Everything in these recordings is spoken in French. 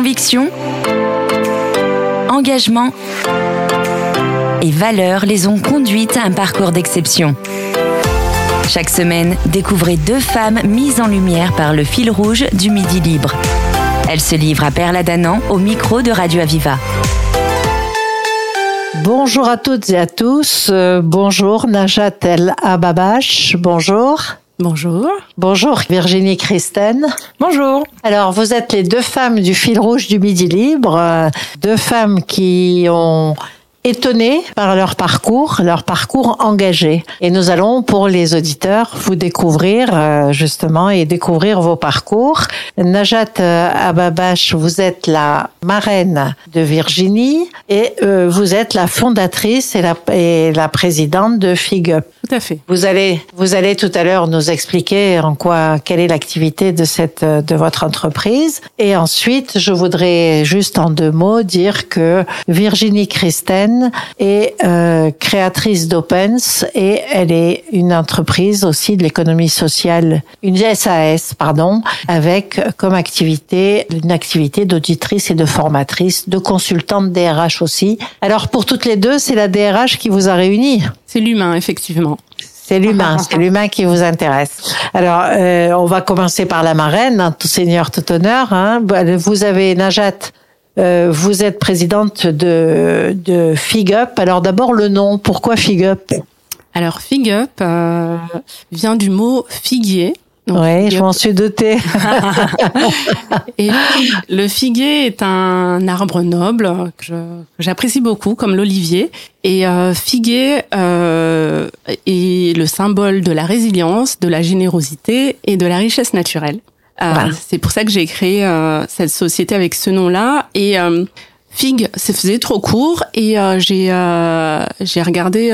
Conviction, engagement et valeurs les ont conduites à un parcours d'exception. Chaque semaine, découvrez deux femmes mises en lumière par le fil rouge du Midi Libre. Elles se livrent à Perla Danan au micro de Radio Aviva. Bonjour à toutes et à tous. Euh, bonjour Najat El Ababash. Bonjour. Bonjour. Bonjour Virginie Christen. Bonjour. Alors vous êtes les deux femmes du fil rouge du Midi Libre, euh, deux femmes qui ont étonnés par leur parcours, leur parcours engagé. Et nous allons, pour les auditeurs, vous découvrir euh, justement et découvrir vos parcours. Najat euh, Ababash, vous êtes la marraine de Virginie et euh, vous êtes la fondatrice et la, et la présidente de FIG Tout à fait. Vous allez, vous allez tout à l'heure nous expliquer en quoi, quelle est l'activité de cette, de votre entreprise. Et ensuite, je voudrais juste en deux mots dire que Virginie Christen est euh, créatrice d'Opens et elle est une entreprise aussi de l'économie sociale, une SAS, pardon, avec comme activité une activité d'auditrice et de formatrice, de consultante DRH aussi. Alors pour toutes les deux, c'est la DRH qui vous a réunis. C'est l'humain, effectivement. C'est l'humain, c'est l'humain qui vous intéresse. Alors, euh, on va commencer par la marraine, hein, tout seigneur, tout honneur. Hein. Vous avez Najat, vous êtes présidente de, de Fig Up. Alors d'abord le nom, pourquoi Fig Up Alors Fig Up euh, vient du mot figuier. Oui, je m'en suis dotée. et le figuier est un arbre noble que j'apprécie beaucoup, comme l'olivier. Et euh, figuier euh, est le symbole de la résilience, de la générosité et de la richesse naturelle. Euh, c'est pour ça que j'ai créé euh, cette société avec ce nom-là. Et euh, Fig, ça faisait trop court et j'ai j'ai regardé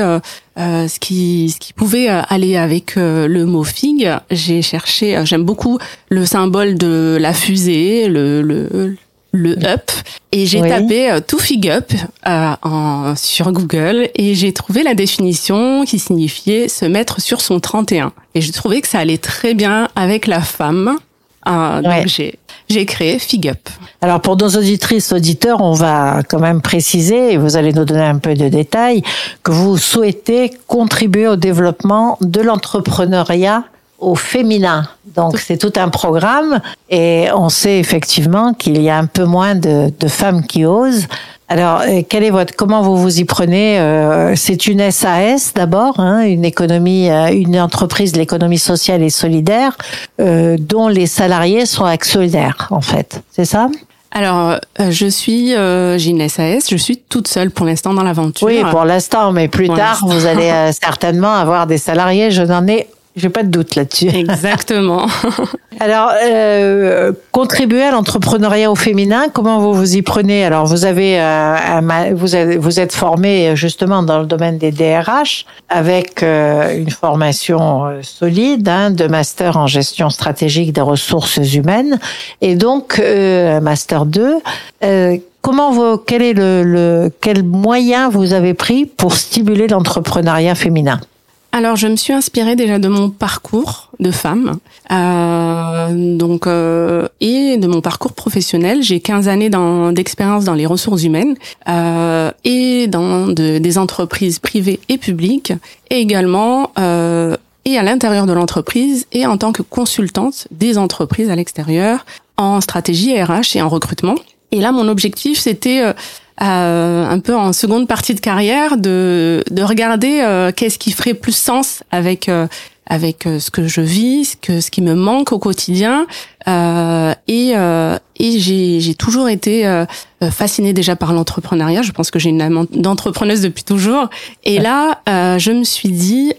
ce qui ce qui pouvait aller avec le mot fig. J'ai cherché, j'aime beaucoup le symbole de la fusée, le le, le up. Et j'ai tapé tout fig up en, sur Google. Et j'ai trouvé la définition qui signifiait se mettre sur son 31 et j'ai trouvé que ça allait très bien avec la femme donc j'ai j'ai créé Fig Up. Alors pour nos auditrices, auditeurs, on va quand même préciser, et vous allez nous donner un peu de détails, que vous souhaitez contribuer au développement de l'entrepreneuriat au féminin. Donc c'est tout un programme et on sait effectivement qu'il y a un peu moins de, de femmes qui osent. Alors, euh, quel est votre, comment vous vous y prenez euh, C'est une SAS d'abord, hein, une économie, euh, une entreprise de l'économie sociale et solidaire, dont les salariés sont actionnaires, en fait. C'est ça? Alors, je suis, j'ai une SAS, je suis toute seule pour l'instant dans l'aventure. Oui, pour l'instant, mais plus tard, vous allez certainement avoir des salariés. Je n'en ai j'ai pas de doute là-dessus. Exactement. Alors, euh, contribuer à l'entrepreneuriat au féminin, comment vous vous y prenez? Alors, vous avez, euh, vous avez, vous êtes formé justement dans le domaine des DRH avec euh, une formation euh, solide hein, de master en gestion stratégique des ressources humaines et donc euh, master 2. comment vous, quel est le, le quel moyen vous avez pris pour stimuler l'entrepreneuriat féminin? Alors, je me suis inspirée déjà de mon parcours de femme, euh, donc euh, et de mon parcours professionnel. J'ai 15 années d'expérience dans les ressources humaines euh, et dans de, des entreprises privées et publiques, et également euh, et à l'intérieur de l'entreprise et en tant que consultante des entreprises à l'extérieur en stratégie RH et en recrutement. Et là, mon objectif, c'était euh, un peu en seconde partie de carrière de, de regarder euh, qu'est-ce qui ferait plus sens avec euh, avec ce que je vis, ce que ce qui me manque au quotidien. et et j'ai j'ai toujours été fascinée déjà par l'entrepreneuriat. Je pense que j'ai une âme d'entrepreneuse depuis toujours. Et là, je me suis dit,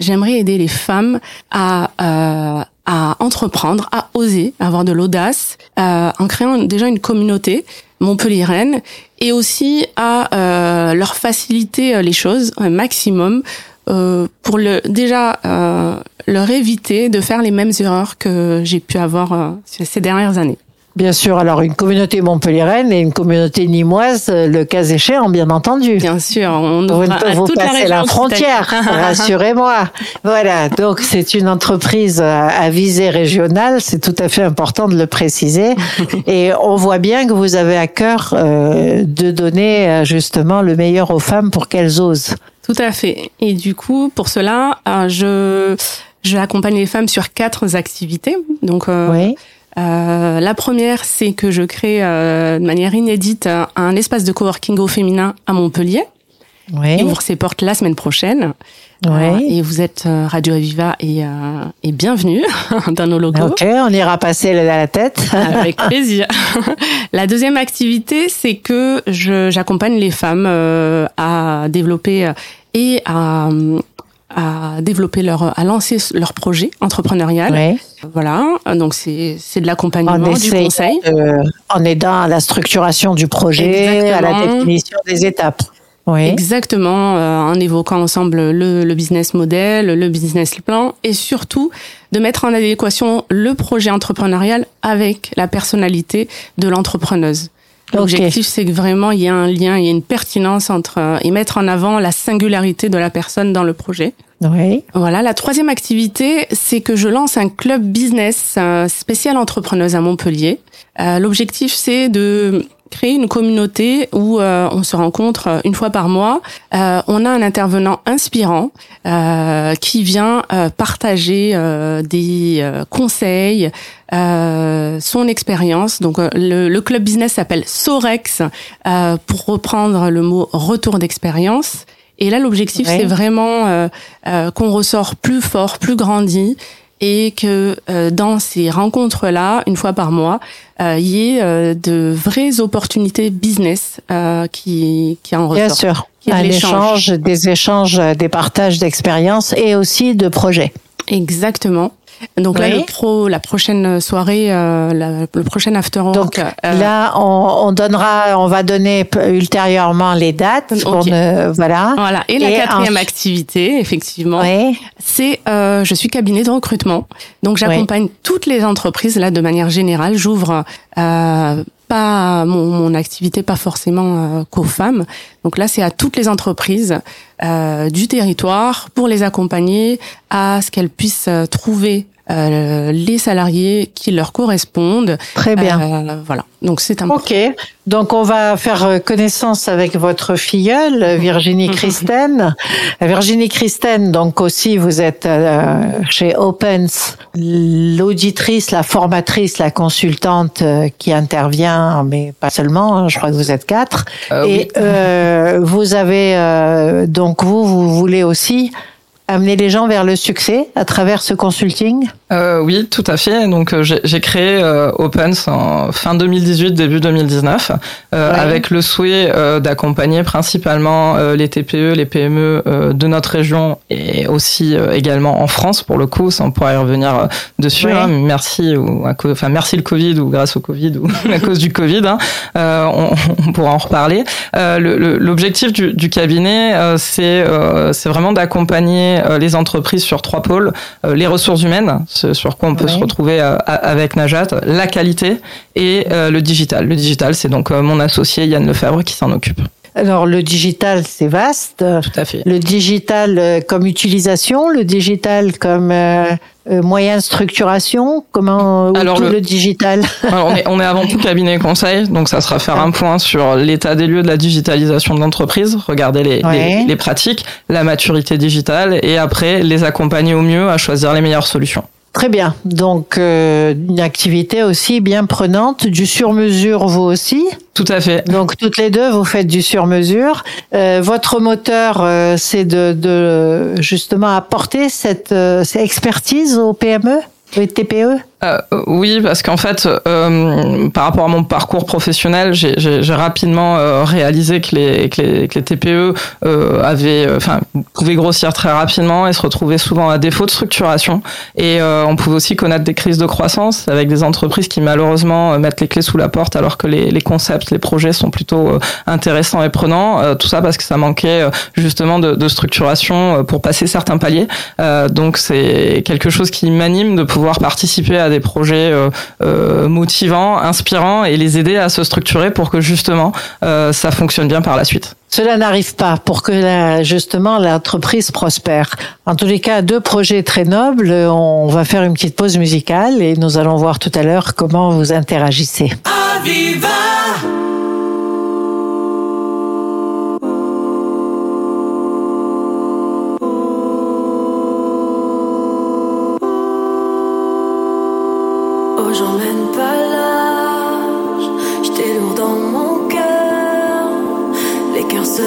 j'aimerais aider les femmes à à entreprendre, à oser, à avoir de l'audace, en créant déjà une communauté Montpellier-Rennes et aussi à euh, leur faciliter euh, les choses un maximum euh, pour le déjà leur éviter de faire les mêmes erreurs que j'ai pu avoir ces dernières années. Bien sûr, alors une communauté montpelliéraine et une communauté nîmoise, le cas échéant, bien entendu. Bien sûr, on vous, vous toute passez la, frontière, rassurez-moi. Voilà, donc c'est une entreprise à visée régionale, c'est tout à fait important de le préciser. et on voit bien que vous avez à cœur euh, de donner euh, justement le meilleur aux femmes pour qu'elles osent. Tout à fait. Et du coup, pour cela, euh, je je accompagne les femmes sur quatre activités. Donc, euh, oui. Euh, la première, c'est que je crée euh, de manière inédite un espace de coworking au féminin à Montpellier. Oui. Il ouvre ses portes la semaine prochaine. Oui. et vous êtes Radio Aviva et, et bienvenue dans nos locaux. Ok, on ira passer la tête. Avec plaisir. la deuxième activité, c'est que j'accompagne les femmes à développer et à à développer leur, à lancer leur projet entrepreneurial. Ouais. Voilà, donc c'est c'est de l'accompagnement, du conseil, euh, en aidant à la structuration du projet, à la définition des étapes. Oui. Exactement, euh, en évoquant ensemble le, le business model, le business plan, et surtout de mettre en adéquation le projet entrepreneurial avec la personnalité de l'entrepreneuse. L'objectif, c'est que vraiment il y a un lien, il y a une pertinence entre euh, et mettre en avant la singularité de la personne dans le projet. Oui. Voilà. La troisième activité, c'est que je lance un club business spécial entrepreneuse à Montpellier. Euh, L'objectif, c'est de créer une communauté où euh, on se rencontre euh, une fois par mois. Euh, on a un intervenant inspirant euh, qui vient partager des conseils, son expérience. Donc le, le, club business s'appelle Sorex pour reprendre le mot retour d'expérience. Et là, l'objectif, c'est vraiment qu'on ressort plus fort, plus grandi et que euh, dans ces rencontres-là, une fois par mois, euh, il y ait euh, de vraies opportunités business qui, qui en ressortent. Bien sûr, un échange, des échanges, des partages d'expériences et aussi de projets. Exactement. Donc là, le pro, la prochaine soirée, euh, le prochain after Donc euh, là, on, on, donnera, on va donner ultérieurement les dates. voilà. Voilà. Et, la quatrième activité, effectivement, c'est euh, je suis cabinet de recrutement. Donc j'accompagne toutes les entreprises là de manière générale. J'ouvre euh, pas mon, mon, activité pas forcément euh, qu'aux femmes. Donc là, c'est à toutes les entreprises euh, du territoire pour les accompagner à ce qu'elles puissent trouver euh, les salariés qui leur correspondent. Très bien. Euh, voilà. Donc c'est un. Ok. Donc on va faire connaissance avec votre filleule Virginie Christen. Virginie Christen, donc aussi vous êtes euh, chez Opens, l'auditrice, la formatrice, la consultante qui intervient, mais pas seulement. Hein, je crois que vous êtes quatre. Et oui. vous avez donc vous vous voulez aussi amener les gens vers le succès à travers ce consulting? Euh, Oui, tout à fait. Donc euh, j'ai créé euh, Opens en fin 2018, début 2019, euh, avec le souhait euh, d'accompagner principalement euh, les TPE, les PME de notre région et aussi également en France pour le coup, on pourra y revenir dessus. Hein, merci ou à, enfin merci le Covid ou grâce au Covid ou à cause du Covid, hein, on, on, pourra en reparler. L'objectif du, du, cabinet, c'est c'est vraiment d'accompagner euh, les entreprises sur trois pôles euh, les ressources humaines, ce sur quoi on peut se retrouver euh, avec Najat, la qualité et le digital. Le digital, c'est donc mon associé Yann Lefebvre qui s'en occupe. Alors le digital, c'est vaste. Tout à fait. Le digital comme utilisation, le digital comme euh, moyen de structuration Comment alors le, le, digital alors on, est, on est avant tout cabinet conseil, donc ça sera faire un point sur l'état des lieux de la digitalisation de l'entreprise, regarder les, ouais. les, les, pratiques, la maturité digitale et après les accompagner au mieux à choisir les meilleures solutions. Très bien. Donc euh, une activité aussi bien prenante, du sur-mesure vous aussi. Tout à fait. Donc toutes les deux vous faites du sur-mesure. Euh, votre moteur euh, c'est de, de, justement apporter cette, euh, cette expertise aux PME, aux TPE. Euh, oui, parce qu'en fait, euh, par rapport à mon parcours professionnel, j'ai rapidement euh, réalisé que les, que TPE euh, avaient, enfin, pouvaient grossir très rapidement et se retrouver souvent à défaut de structuration. Et on pouvait aussi connaître des crises de croissance avec des entreprises qui malheureusement mettent les clés sous la porte alors que les, concepts, les projets sont plutôt intéressants et prenants. tout ça parce que ça manquait justement de structuration pour passer certains paliers. donc c'est quelque chose qui m'anime de pouvoir participer à des projets motivants, inspirants et les aider à se structurer pour que justement ça fonctionne bien par la suite. Cela n'arrive pas pour que justement l'entreprise prospère. En tous les cas, deux projets très nobles. On va faire une petite pause musicale et nous allons voir tout à l'heure comment vous interagissez. j'emmène pas l'âge, j'étais lourd dans mon cœur, les cœurs se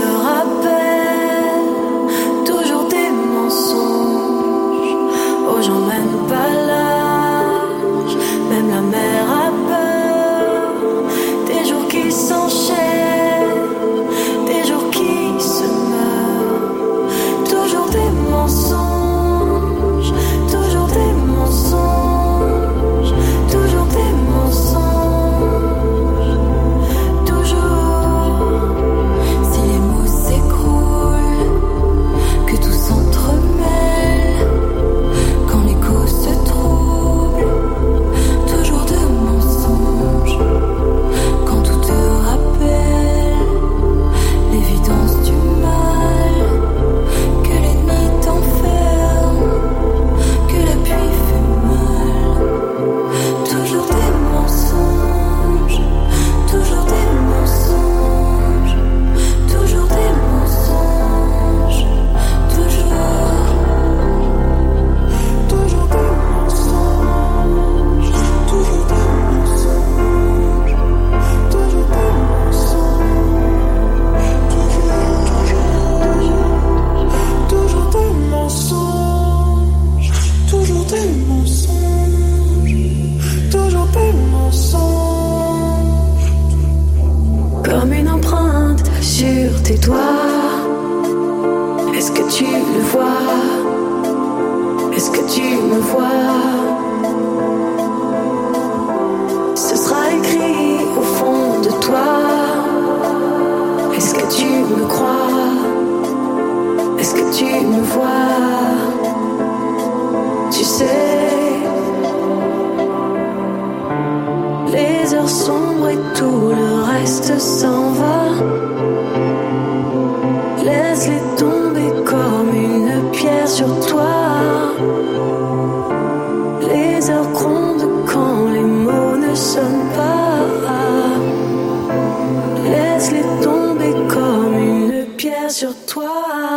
sur toi.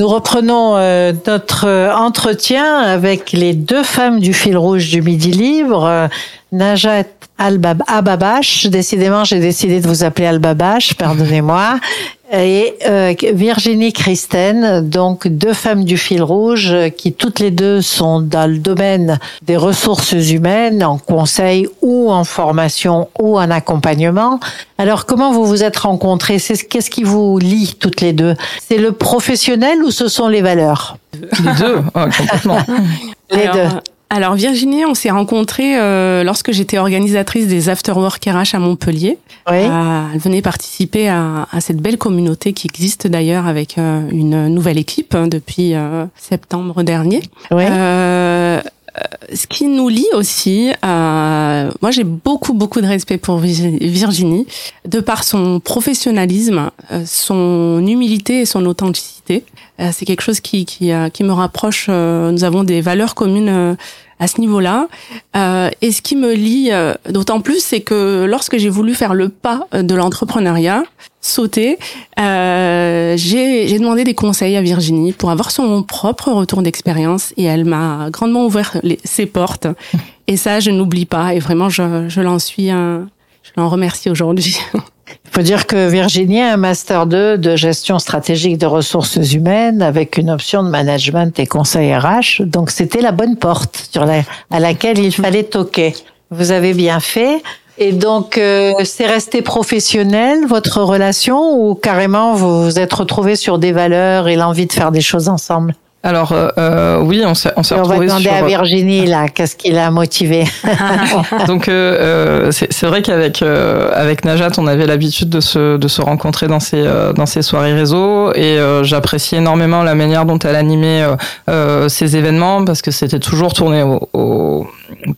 Nous reprenons euh, notre entretien avec les deux femmes du fil rouge du Midi Libre, euh, Najat Al-Ababash. Décidément, j'ai décidé de vous appeler Al-Babash, pardonnez-moi et euh, Virginie Christen, donc deux femmes du fil rouge qui toutes les deux sont dans le domaine des ressources humaines, en conseil ou en formation ou en accompagnement. Alors comment vous vous êtes rencontrées? Qu'est-ce qui vous lie toutes les deux? C'est le professionnel ou ce sont les valeurs? Les deux, oh, complètement. les deux. Alors Virginie, on s'est rencontrés euh, lorsque j'étais organisatrice des After Work RH à Montpellier. Oui. Euh, elle venait participer à, à, cette belle communauté qui existe d'ailleurs avec euh, une nouvelle équipe hein, depuis euh, septembre dernier. Oui. Ce qui nous lie aussi, moi j'ai beaucoup beaucoup de respect pour Virginie, de par son professionnalisme, son humilité et son authenticité. c'est quelque chose qui qui, qui me rapproche. nous avons des valeurs communes à ce niveau-là. Euh, et ce qui me lie euh, d'autant plus, c'est que lorsque j'ai voulu faire le pas de l'entrepreneuriat, sauter, euh, j'ai demandé des conseils à Virginie pour avoir son propre retour d'expérience et elle m'a grandement ouvert les, ses portes. Et ça, je n'oublie pas et vraiment, je, je l'en suis un, je l'en remercie aujourd'hui. Il faut dire que Virginie a un master 2 de gestion stratégique de ressources humaines avec une option de management et conseil RH. Donc c'était la bonne porte sur la, à laquelle il fallait toquer. Vous avez bien fait. Et donc, euh, c'est resté professionnel, votre relation, ou carrément vous vous êtes retrouvés sur des valeurs et l'envie de faire des choses ensemble? Alors euh, euh, oui, on s'est on s'est retrouvé sur. On va demander à Virginie là, qu'est-ce qui l'a motivé. Donc euh, euh c'est vrai qu'avec euh, avec Najat, on avait l'habitude de se de se rencontrer dans ces dans ces soirées réseau et j'appréciais énormément la manière dont elle animait ces événements parce que c'était toujours tourné au, au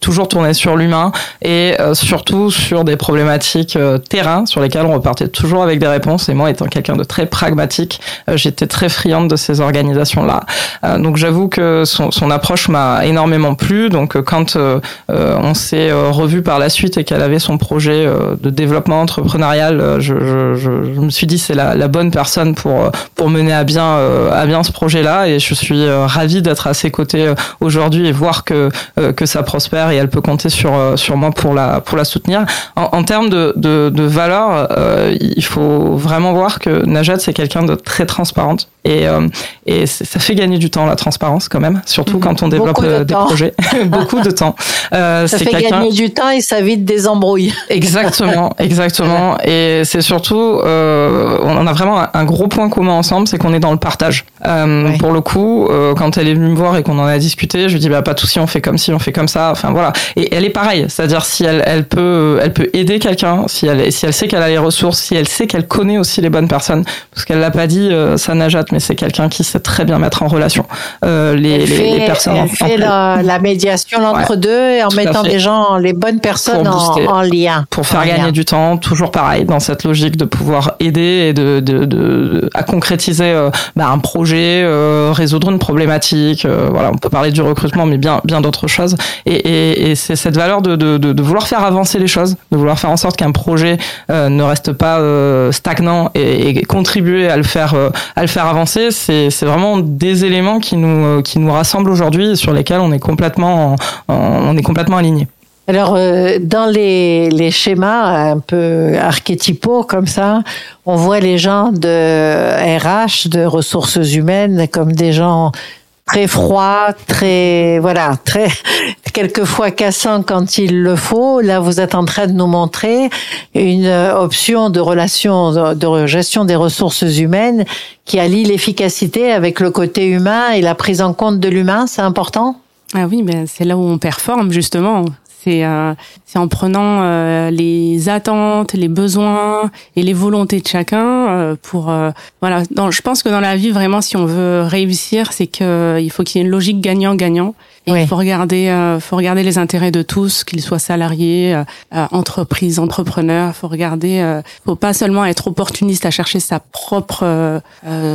toujours tourné sur l'humain et surtout sur des problématiques terrain sur lesquelles on repartait toujours avec des réponses. Et moi, étant quelqu'un de très pragmatique, j'étais très friande de ces organisations là. Euh, donc j'avoue que son, son approche m'a énormément plu. Donc euh, quand euh, on s'est revu par la suite et qu'elle avait son projet de développement entrepreneurial, je, je, je, je me suis dit c'est la, la, bonne personne pour pour mener à bien à bien ce projet-là et je suis ravi d'être à ses côtés aujourd'hui et voir que que ça prospère et elle peut compter sur sur moi pour la pour la soutenir. En, en termes de de, de valeur, il faut vraiment voir que Najat c'est quelqu'un de très transparente et et ça fait gagner du temps la transparence quand même, surtout quand on développe euh, des projets. Beaucoup de temps. Euh, ça fait gagner du temps et ça vite des embrouilles. exactement, exactement. Et c'est surtout, euh, on a vraiment un gros point commun ensemble, c'est qu'on est dans le partage. Euh, Pour le coup, euh, quand elle est venue me voir et qu'on en a discuté, je lui dis bah pas tout si on fait comme si on fait comme ça. Enfin voilà. Et elle est pareille, c'est-à-dire si elle, elle peut, elle peut aider quelqu'un, si elle, si elle sait qu'elle a les ressources, si elle sait qu'elle connaît aussi les bonnes personnes, parce qu'elle l'a pas dit, ça Najat, mais c'est quelqu'un qui sait très bien mettre en relation euh, les, les, personnes. Elle fait la, médiation entre deux et en mettant des gens, les bonnes personnes en, lien. Pour faire gagner du temps, toujours pareil, dans cette logique de pouvoir aider et de, de, de à concrétiser euh, bah, un projet, euh, résoudre une problématique. Voilà, on peut parler du recrutement, mais bien bien d'autres choses. Et, et, et c'est cette valeur de, de, de, vouloir faire avancer les choses, de vouloir faire en sorte qu'un projet ne reste pas stagnant et, et, contribuer à le faire à le faire avancer. C'est vraiment des éléments qui nous euh, qui nous rassemblent aujourd'hui et sur lesquels on est complètement on est complètement alignés. Alors, euh, dans les, les schémas un peu archétypaux comme ça, on voit les gens de RH, de ressources humaines, comme des gens très froid, très voilà, très quelquefois cassant quand il le faut. Là, vous êtes en train de nous montrer une option de relation de gestion des ressources humaines qui allie l'efficacité avec le côté humain et la prise en compte de l'humain. C'est important? Ah oui, mais c'est là où on performe justement. C'est euh, en prenant euh, les attentes, les besoins et les volontés de chacun euh, pour euh, voilà. Dans, je pense que dans la vie vraiment, si on veut réussir, c'est que il faut qu'il y ait une logique gagnant-gagnant. Il faut regarder, faut regarder les intérêts de tous, qu'ils soient salariés, entreprises, entrepreneurs. Faut regarder, faut pas seulement être opportuniste à chercher sa propre,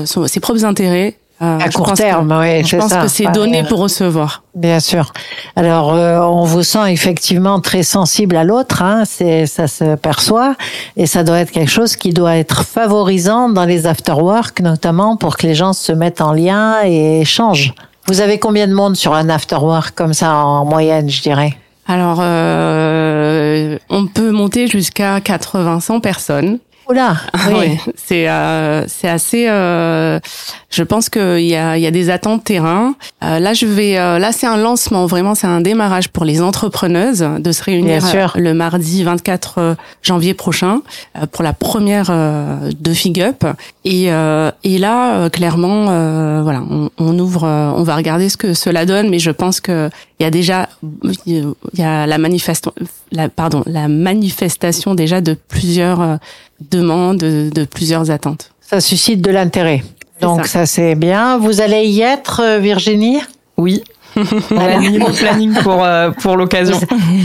ses propres intérêts, euh, à court terme, oui, Je pense que c'est donné pour recevoir. Bien sûr. Alors, euh, on vous sent effectivement très sensible à l'autre, hein, c'est ça se perçoit, et ça doit être quelque chose qui doit être favorisant dans les after-work, notamment pour que les gens se mettent en lien et échangent. Vous avez combien de monde sur un after-work comme ça en moyenne, je dirais? Alors, euh, on peut monter jusqu'à 80-100 personnes. Oula, oui. c'est euh, c'est assez. Euh, je pense qu'il y a il y a des attentes terrain. Euh, là, je vais. Euh, là, c'est un lancement. Vraiment, c'est un démarrage pour les entrepreneuses de se réunir euh, le mardi 24 janvier prochain pour la première de Fig Up. Et et là, clairement, voilà, on, on ouvre. on va regarder ce que cela donne, mais je pense que il y a déjà il y a la manifestation la pardon la manifestation déjà de plusieurs demandes, de, plusieurs attentes. Ça suscite de l'intérêt. Donc ça, c'est bien. Vous allez y être, euh, Virginie? Oui. On a le planning pour, euh, pour l'occasion.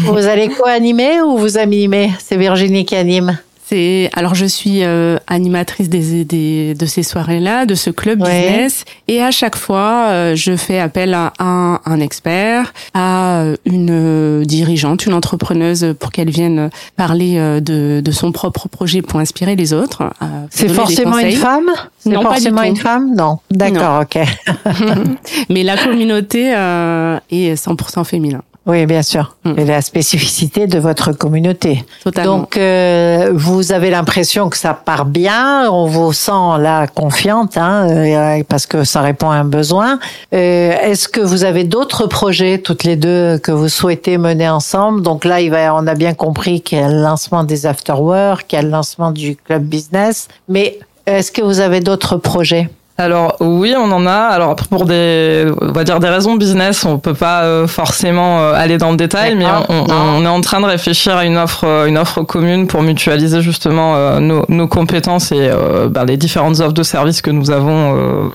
Vous allez co-animer ou vous animez? C'est Virginie qui anime C'est alors je suis euh, animatrice des, des, de ces soirées-là, de ce club business, et à chaque fois euh, je fais appel à un, un expert, à une dirigeante, une entrepreneuse pour qu'elle vienne parler de, de son propre projet pour inspirer les autres. C'est forcément une femme? C'est forcément une femme? Non, d'accord, ok. Mais la communauté est 100% féminin. Oui, bien sûr. Mm. Et la spécificité de votre communauté. Totalement. Donc, euh, vous avez l'impression que ça part bien. On vous sent là confiante, hein, euh, parce que ça répond à un besoin. Euh, Est-ce que vous avez d'autres projets, toutes les deux, que vous souhaitez mener ensemble? Donc là, il va, on a bien compris qu'il y a le lancement des afterwork, qu'il y a le lancement du club business. Mais est-ce que vous avez d'autres projets? Alors oui, on en a. Alors pour des, on va dire des raisons business, on peut pas euh, forcément euh, aller dans le détail, mais on, est en train de réfléchir à une offre, euh, une offre commune pour mutualiser justement nos, nos, compétences et ben, les différentes offres de services que nous avons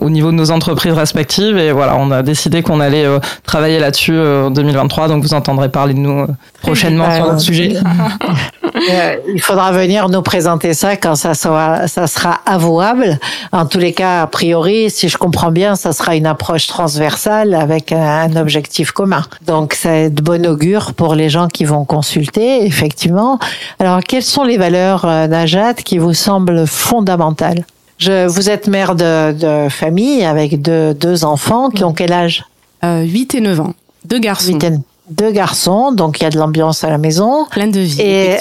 au niveau de nos entreprises respectives. Et voilà, on a décidé qu'on allait euh, travailler là-dessus en 2023. Donc vous entendrez parler de nous euh, prochainement sur le sujet. Il faudra venir nous présenter ça quand ça sera, ça sera avouable. En tous les cas, a priori, si je comprends bien, ça sera une approche transversale avec un, objectif commun. Donc, c'est de bon augure pour les gens qui vont consulter, effectivement. Alors, quelles sont les valeurs, Najat, qui vous semblent fondamentales? Je, vous êtes mère de, de famille avec deux, deux, enfants qui ont quel âge? Euh, 8 et 9 ans. Deux garçons. deux garçons, donc il y a de l'ambiance à la maison. Plein de vie. Et,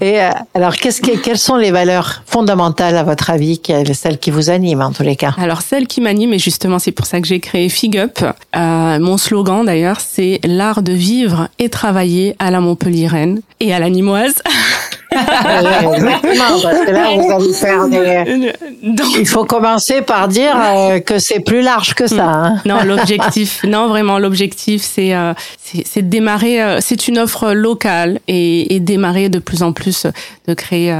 et euh, alors, qu'est-ce que, quelles sont les valeurs fondamentales à votre avis, celles qui vous animent en tous les cas? Alors, celles qui m'animent, et justement, c'est pour ça que j'ai créé Fig Up. Euh, mon slogan d'ailleurs, c'est l'art de vivre et travailler à la Montpellieraine et à la Nimoise. Exactement, parce que là, vous allez faire des... Il faut commencer par dire euh, que c'est plus large que ça. Hein. Non, l'objectif, non, vraiment, l'objectif, c'est euh, c'est de démarrer, euh, c'est une offre locale et, et, démarrer de plus en plus, de créer,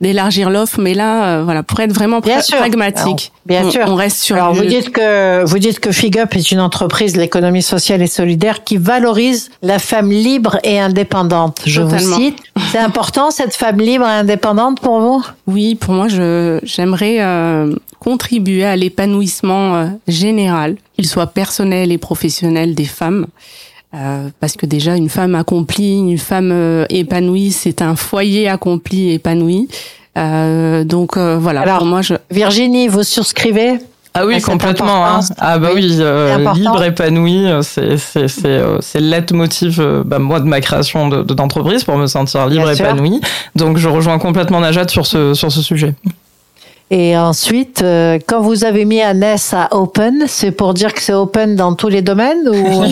d'élargir l'offre. Mais là, voilà, pour être vraiment bien pragmatique, bien sûr. On reste sur. Alors, vous dites que vous dites que FigUp est une entreprise de l'économie sociale et solidaire qui valorise la femme libre et indépendante. Je vous cite. C'est important cette femme libre et indépendante pour vous? Oui, pour moi, je j'aimerais euh, contribuer à l'épanouissement euh, général, qu'il soit personnel et professionnel des femmes. Euh, parce que déjà une femme accomplie, une femme épanouie, c'est un foyer accompli, épanoui. donc voilà. Alors, pour moi, je... Virginie, vous souscrivez? Ah oui, complètement. Hein. Ah bah oui, euh, libre, épanoui, euh, c'est c'est c'est euh, leitmotiv bah, moi de ma création de d'entreprise pour me sentir libre, épanoui. Donc je rejoins complètement Najat sur ce sur ce sujet. Et ensuite, euh, quand vous avez mis Annès à open, c'est pour dire que c'est open dans tous les domaines ou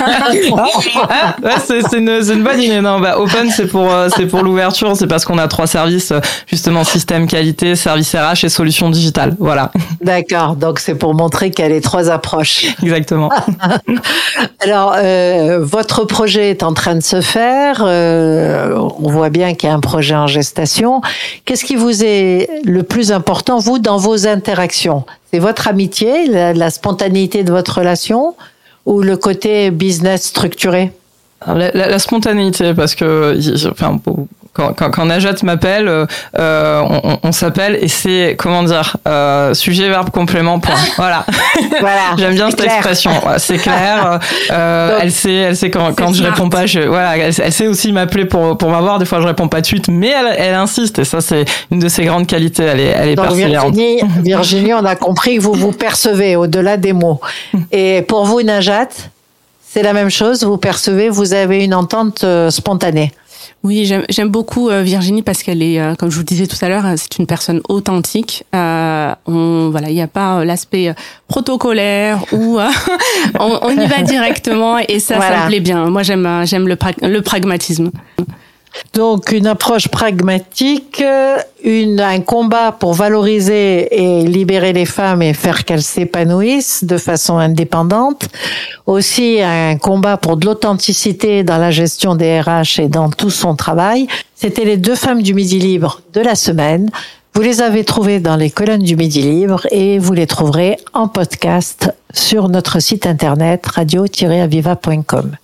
ah, c'est, une, une, bonne idée. Non, bah, open c'est pour euh, c'est pour l'ouverture, c'est parce qu'on a trois services euh, justement système qualité, service RH et solutions digitales. Voilà. D'accord. Donc c'est pour montrer qu'il y a les trois approches. Exactement. Alors votre projet est en train de se faire. on voit bien qu'il y a un projet en gestation. Qu'est-ce qui vous est le plus important vous, dans vos interactions. C'est votre amitié, la, spontanéité de votre relation ou le côté business structuré? La, spontanéité, parce que enfin, quand, quand, quand Najat m'appelle, euh, euh on, on s'appelle et c'est comment dire euh, sujet verbe complément point. Voilà. voilà J'aime bien cette expression. c'est clair. Euh, elle sait, elle sait quand, quand je réponds pas. Je, voilà, elle, sait aussi m'appeler pour pour m'avoir. Des fois, je réponds pas de suite, mais elle, elle insiste et ça, c'est une de ses grandes qualités. Elle est, elle est Donc, Virginie, Virginie, on a compris que vous vous percevez au-delà des mots. Et pour vous, Najat, c'est la même chose? Vous percevez, vous avez une entente spontanée? Oui, j'aime beaucoup euh, Virginie parce qu'elle est, euh, comme je vous disais tout à l'heure, c'est une personne authentique. Euh, on, voilà, il n'y a pas l'aspect protocolaire ou on, on, y va directement et ça, ça me plaît bien. Moi, j'aime, j'aime le, le pragmatisme. Donc une approche pragmatique, une, un combat pour valoriser et libérer les femmes et faire qu'elles s'épanouissent de façon indépendante. Aussi un combat pour de l'authenticité dans la gestion des RH et dans tout son travail. C'était les deux femmes du Midi Libre de la semaine. Vous les avez trouvées dans les colonnes du Midi Libre et vous les trouverez en podcast sur notre site internet radio-aviva.com.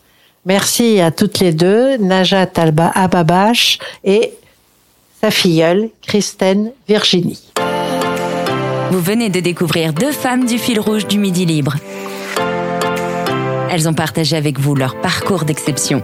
Merci à toutes les deux, Najat Alba Ababash et sa filleule, Christine Virginie. Vous venez de découvrir deux femmes du fil rouge du Midi Libre. Elles ont partagé avec vous leur parcours d'exception.